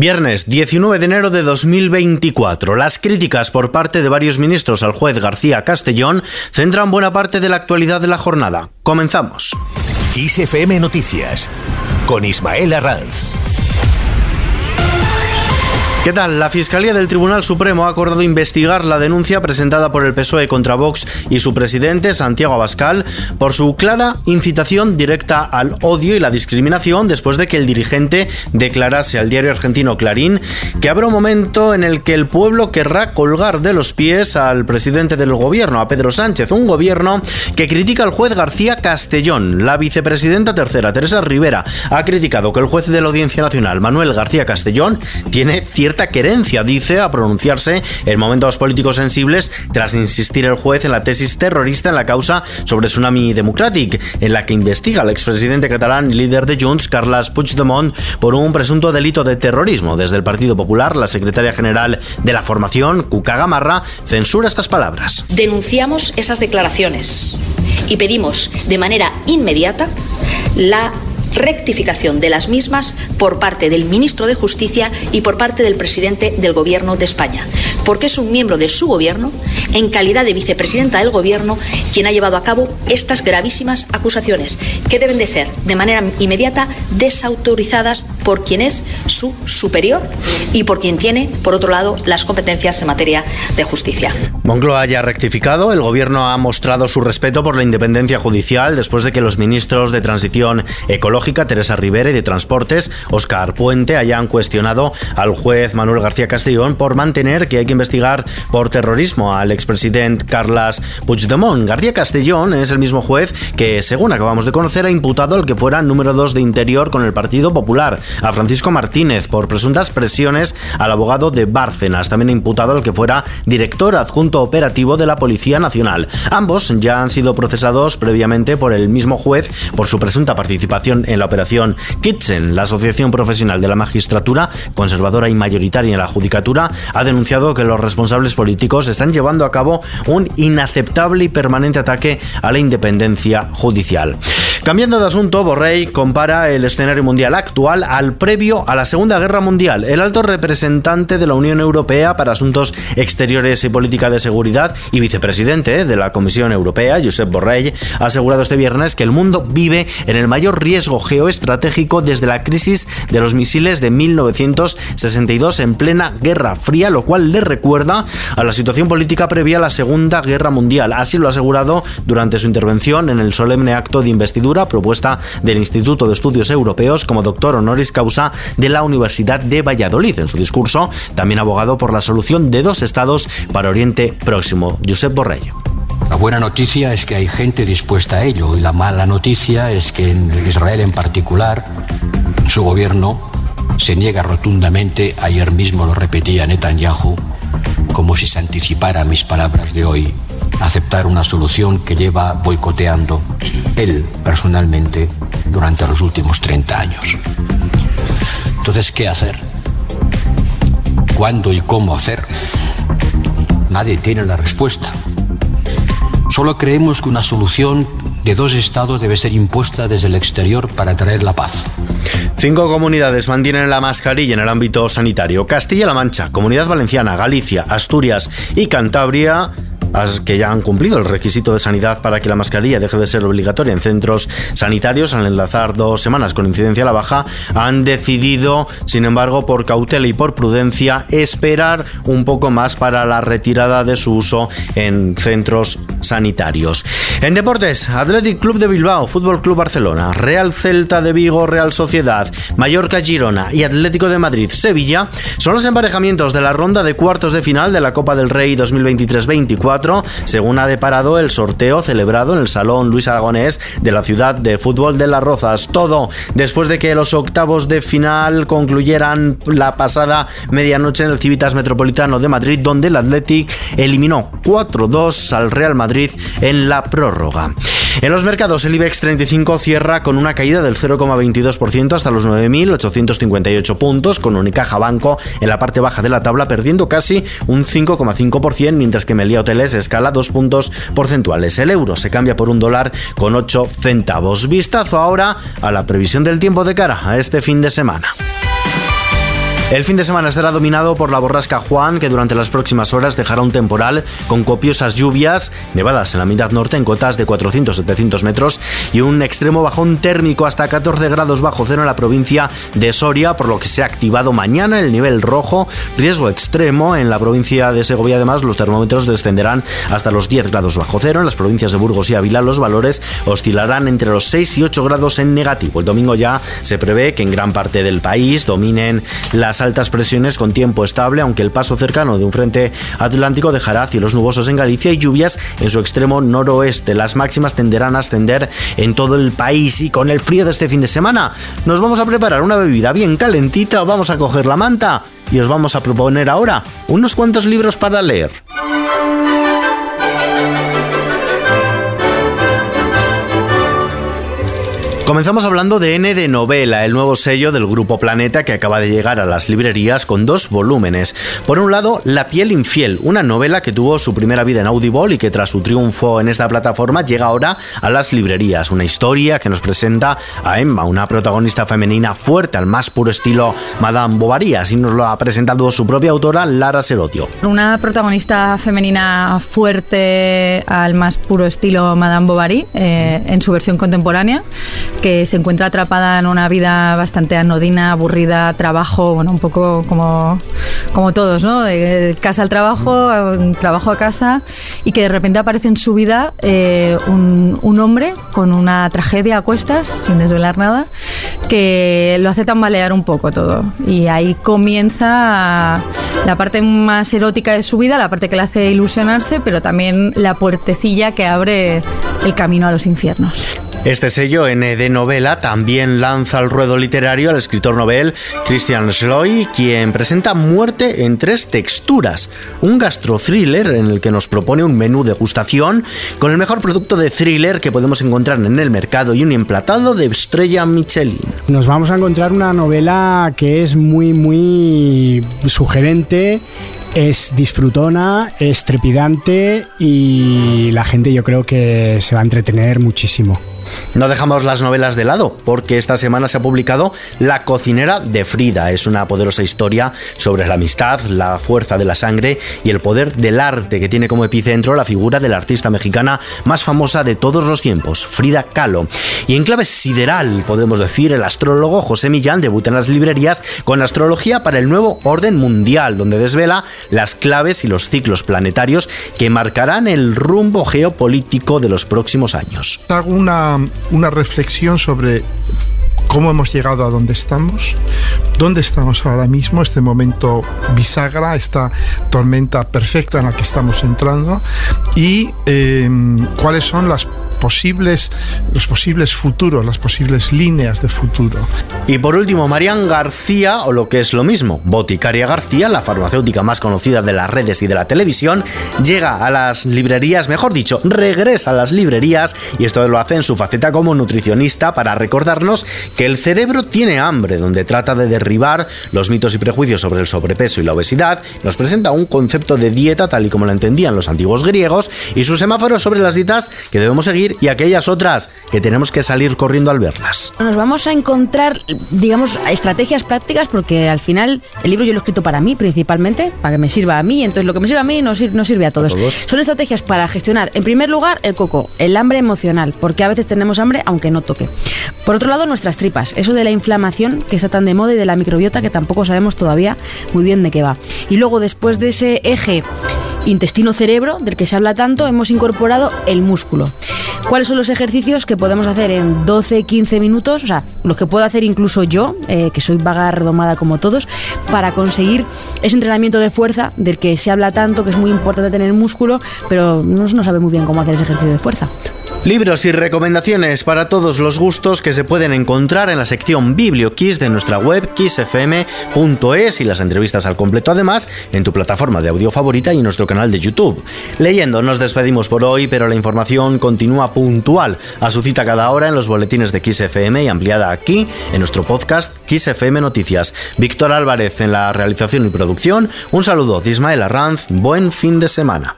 Viernes 19 de enero de 2024. Las críticas por parte de varios ministros al juez García Castellón centran buena parte de la actualidad de la jornada. Comenzamos. ISFM Noticias con Ismael Arranz. ¿Qué tal? La Fiscalía del Tribunal Supremo ha acordado investigar la denuncia presentada por el PSOE contra Vox y su presidente, Santiago Abascal, por su clara incitación directa al odio y la discriminación después de que el dirigente declarase al diario argentino Clarín que habrá un momento en el que el pueblo querrá colgar de los pies al presidente del gobierno, a Pedro Sánchez, un gobierno que critica al juez García Castellón. La vicepresidenta tercera, Teresa Rivera, ha criticado que el juez de la Audiencia Nacional, Manuel García Castellón, tiene cierta querencia, dice, a pronunciarse en momentos políticos sensibles tras insistir el juez en la tesis terrorista en la causa sobre Tsunami Democratic, en la que investiga al expresidente catalán y líder de Junts, Carles Puigdemont, por un presunto delito de terrorismo. Desde el Partido Popular, la secretaria general de la formación, Cuca Gamarra, censura estas palabras. Denunciamos esas declaraciones y pedimos de manera inmediata la rectificación de las mismas por parte del ministro de Justicia y por parte del presidente del Gobierno de España, porque es un miembro de su Gobierno, en calidad de vicepresidenta del Gobierno, quien ha llevado a cabo estas gravísimas acusaciones, que deben de ser de manera inmediata desautorizadas por quien es su superior y por quien tiene, por otro lado, las competencias en materia de justicia. Moncloa haya rectificado, el Gobierno ha mostrado su respeto por la independencia judicial después de que los ministros de Transición Ecológica, Teresa Rivera, y de Transportes, Oscar Puente, hayan cuestionado al juez Manuel García Castellón por mantener que hay que investigar por terrorismo al expresidente Carles Puigdemont. García Castellón es el mismo juez que, según acabamos de conocer, ha imputado al que fuera número 2 de Interior con el Partido Popular a Francisco Martínez por presuntas presiones al abogado de Bárcenas, también imputado al que fuera director adjunto operativo de la Policía Nacional. Ambos ya han sido procesados previamente por el mismo juez por su presunta participación en la operación Kitchen. La Asociación Profesional de la Magistratura, conservadora y mayoritaria en la Judicatura, ha denunciado que los responsables políticos están llevando a cabo un inaceptable y permanente ataque a la independencia judicial. Cambiando de asunto, Borrell compara el escenario mundial actual al previo a la Segunda Guerra Mundial. El alto representante de la Unión Europea para Asuntos Exteriores y Política de Seguridad y vicepresidente de la Comisión Europea, Josep Borrell, ha asegurado este viernes que el mundo vive en el mayor riesgo geoestratégico desde la crisis de los misiles de 1962 en plena Guerra Fría, lo cual le recuerda a la situación política previa a la Segunda Guerra Mundial. Así lo ha asegurado durante su intervención en el solemne acto de investidura propuesta del Instituto de Estudios Europeos como doctor honoris causa de la Universidad de Valladolid. En su discurso, también abogado por la solución de dos estados para Oriente Próximo. Josep Borrell. La buena noticia es que hay gente dispuesta a ello y la mala noticia es que en Israel en particular su gobierno se niega rotundamente, ayer mismo lo repetía Netanyahu, como si se anticipara mis palabras de hoy, aceptar una solución que lleva boicoteando él personalmente durante los últimos 30 años. Entonces, ¿qué hacer? ¿Cuándo y cómo hacer? Nadie tiene la respuesta. Solo creemos que una solución de dos estados debe ser impuesta desde el exterior para traer la paz. Cinco comunidades mantienen la mascarilla en el ámbito sanitario. Castilla-La Mancha, Comunidad Valenciana, Galicia, Asturias y Cantabria que ya han cumplido el requisito de sanidad para que la mascarilla deje de ser obligatoria en centros sanitarios al enlazar dos semanas con incidencia a la baja, han decidido, sin embargo, por cautela y por prudencia, esperar un poco más para la retirada de su uso en centros sanitarios. En deportes, Athletic Club de Bilbao, Fútbol Club Barcelona, Real Celta de Vigo, Real Sociedad, Mallorca Girona y Atlético de Madrid Sevilla son los emparejamientos de la ronda de cuartos de final de la Copa del Rey 2023-24 según ha deparado el sorteo celebrado en el Salón Luis Aragonés de la ciudad de fútbol de Las Rozas. Todo después de que los octavos de final concluyeran la pasada medianoche en el Civitas Metropolitano de Madrid, donde el Athletic eliminó 4-2 al Real Madrid en la prórroga. En los mercados, el IBEX 35 cierra con una caída del 0,22% hasta los 9.858 puntos, con Unicaja Banco en la parte baja de la tabla perdiendo casi un 5,5%, mientras que Melia Hoteles escala dos puntos porcentuales. El euro se cambia por un dólar con 8 centavos. Vistazo ahora a la previsión del tiempo de cara a este fin de semana. El fin de semana estará dominado por la borrasca Juan, que durante las próximas horas dejará un temporal con copiosas lluvias, nevadas en la mitad norte en cotas de 400-700 metros y un extremo bajón térmico hasta 14 grados bajo cero en la provincia de Soria, por lo que se ha activado mañana el nivel rojo, riesgo extremo en la provincia de Segovia. Además, los termómetros descenderán hasta los 10 grados bajo cero. En las provincias de Burgos y Ávila los valores oscilarán entre los 6 y 8 grados en negativo. El domingo ya se prevé que en gran parte del país dominen las altas presiones con tiempo estable, aunque el paso cercano de un frente atlántico dejará cielos nubosos en Galicia y lluvias en su extremo noroeste. Las máximas tenderán a ascender en todo el país y con el frío de este fin de semana nos vamos a preparar una bebida bien calentita, vamos a coger la manta y os vamos a proponer ahora unos cuantos libros para leer. Comenzamos hablando de N de Novela, el nuevo sello del Grupo Planeta que acaba de llegar a las librerías con dos volúmenes. Por un lado, La piel infiel, una novela que tuvo su primera vida en Audible y que tras su triunfo en esta plataforma llega ahora a las librerías. Una historia que nos presenta a Emma, una protagonista femenina fuerte al más puro estilo Madame Bovary, así nos lo ha presentado su propia autora Lara Serodio. Una protagonista femenina fuerte al más puro estilo Madame Bovary eh, en su versión contemporánea que se encuentra atrapada en una vida bastante anodina, aburrida, trabajo, bueno, un poco como, como todos, ¿no? De casa al trabajo, trabajo a casa, y que de repente aparece en su vida eh, un, un, hombre con una tragedia a cuestas, sin desvelar nada, que lo hace tambalear un poco todo. Y ahí comienza la parte más erótica de su vida, la parte que le hace ilusionarse, pero también la puertecilla que abre el camino a los infiernos. Este sello N de novela también lanza al ruedo literario al escritor novel Christian Schloy, quien presenta Muerte en tres texturas, un gastro-thriller en el que nos propone un menú de degustación con el mejor producto de thriller que podemos encontrar en el mercado y un emplatado de estrella Michelin. Nos vamos a encontrar una novela que es muy, muy sugerente es disfrutona, es trepidante y la gente yo creo que se va a entretener muchísimo. No dejamos las novelas de lado, porque esta semana se ha publicado La cocinera de Frida. Es una poderosa historia sobre la amistad, la fuerza de la sangre y el poder del arte que tiene como epicentro la figura de la artista mexicana más famosa de todos los tiempos, Frida Kahlo. Y en clave sideral, podemos decir, el astrólogo José Millán debuta en las librerías con Astrología para el nuevo orden mundial, donde desvela las claves y los ciclos planetarios que marcarán el rumbo geopolítico de los próximos años. Hago una una reflexión sobre cómo hemos llegado a donde estamos, dónde estamos ahora mismo, este momento bisagra, esta tormenta perfecta en la que estamos entrando. Y em, cuáles son las posibles, los posibles futuros, las posibles líneas de futuro. Y por último, Marian García, o lo que es lo mismo, Boticaria García, la farmacéutica más conocida de las redes y de la televisión, llega a las librerías, mejor dicho, regresa a las librerías y esto lo hace en su faceta como nutricionista para recordarnos que el cerebro tiene hambre, donde trata de derribar los mitos y prejuicios sobre el sobrepeso y la obesidad, nos presenta un concepto de dieta tal y como la entendían los antiguos griegos y sus semáforos sobre las dietas que debemos seguir y aquellas otras que tenemos que salir corriendo al verlas. Nos vamos a encontrar, digamos, estrategias prácticas porque al final el libro yo lo he escrito para mí principalmente, para que me sirva a mí, entonces lo que me sirve a mí no sirve, no sirve a todos. Son estrategias para gestionar, en primer lugar, el coco, el hambre emocional, porque a veces tenemos hambre aunque no toque. Por otro lado, nuestras eso de la inflamación que está tan de moda y de la microbiota que tampoco sabemos todavía muy bien de qué va. Y luego, después de ese eje intestino-cerebro, del que se habla tanto, hemos incorporado el músculo. ¿Cuáles son los ejercicios que podemos hacer en 12-15 minutos? O sea, los que puedo hacer incluso yo, eh, que soy vaga redomada como todos, para conseguir ese entrenamiento de fuerza del que se habla tanto, que es muy importante tener músculo, pero no, no sabe muy bien cómo hacer ese ejercicio de fuerza. Libros y recomendaciones para todos los gustos que se pueden encontrar en la sección BiblioKiss de nuestra web kissfm.es y las entrevistas al completo además en tu plataforma de audio favorita y en nuestro canal de YouTube. Leyendo nos despedimos por hoy, pero la información continúa puntual a su cita cada hora en los boletines de KissFM y ampliada aquí en nuestro podcast KissFM Noticias. Víctor Álvarez en la realización y producción. Un saludo de Ismael Arranz. Buen fin de semana.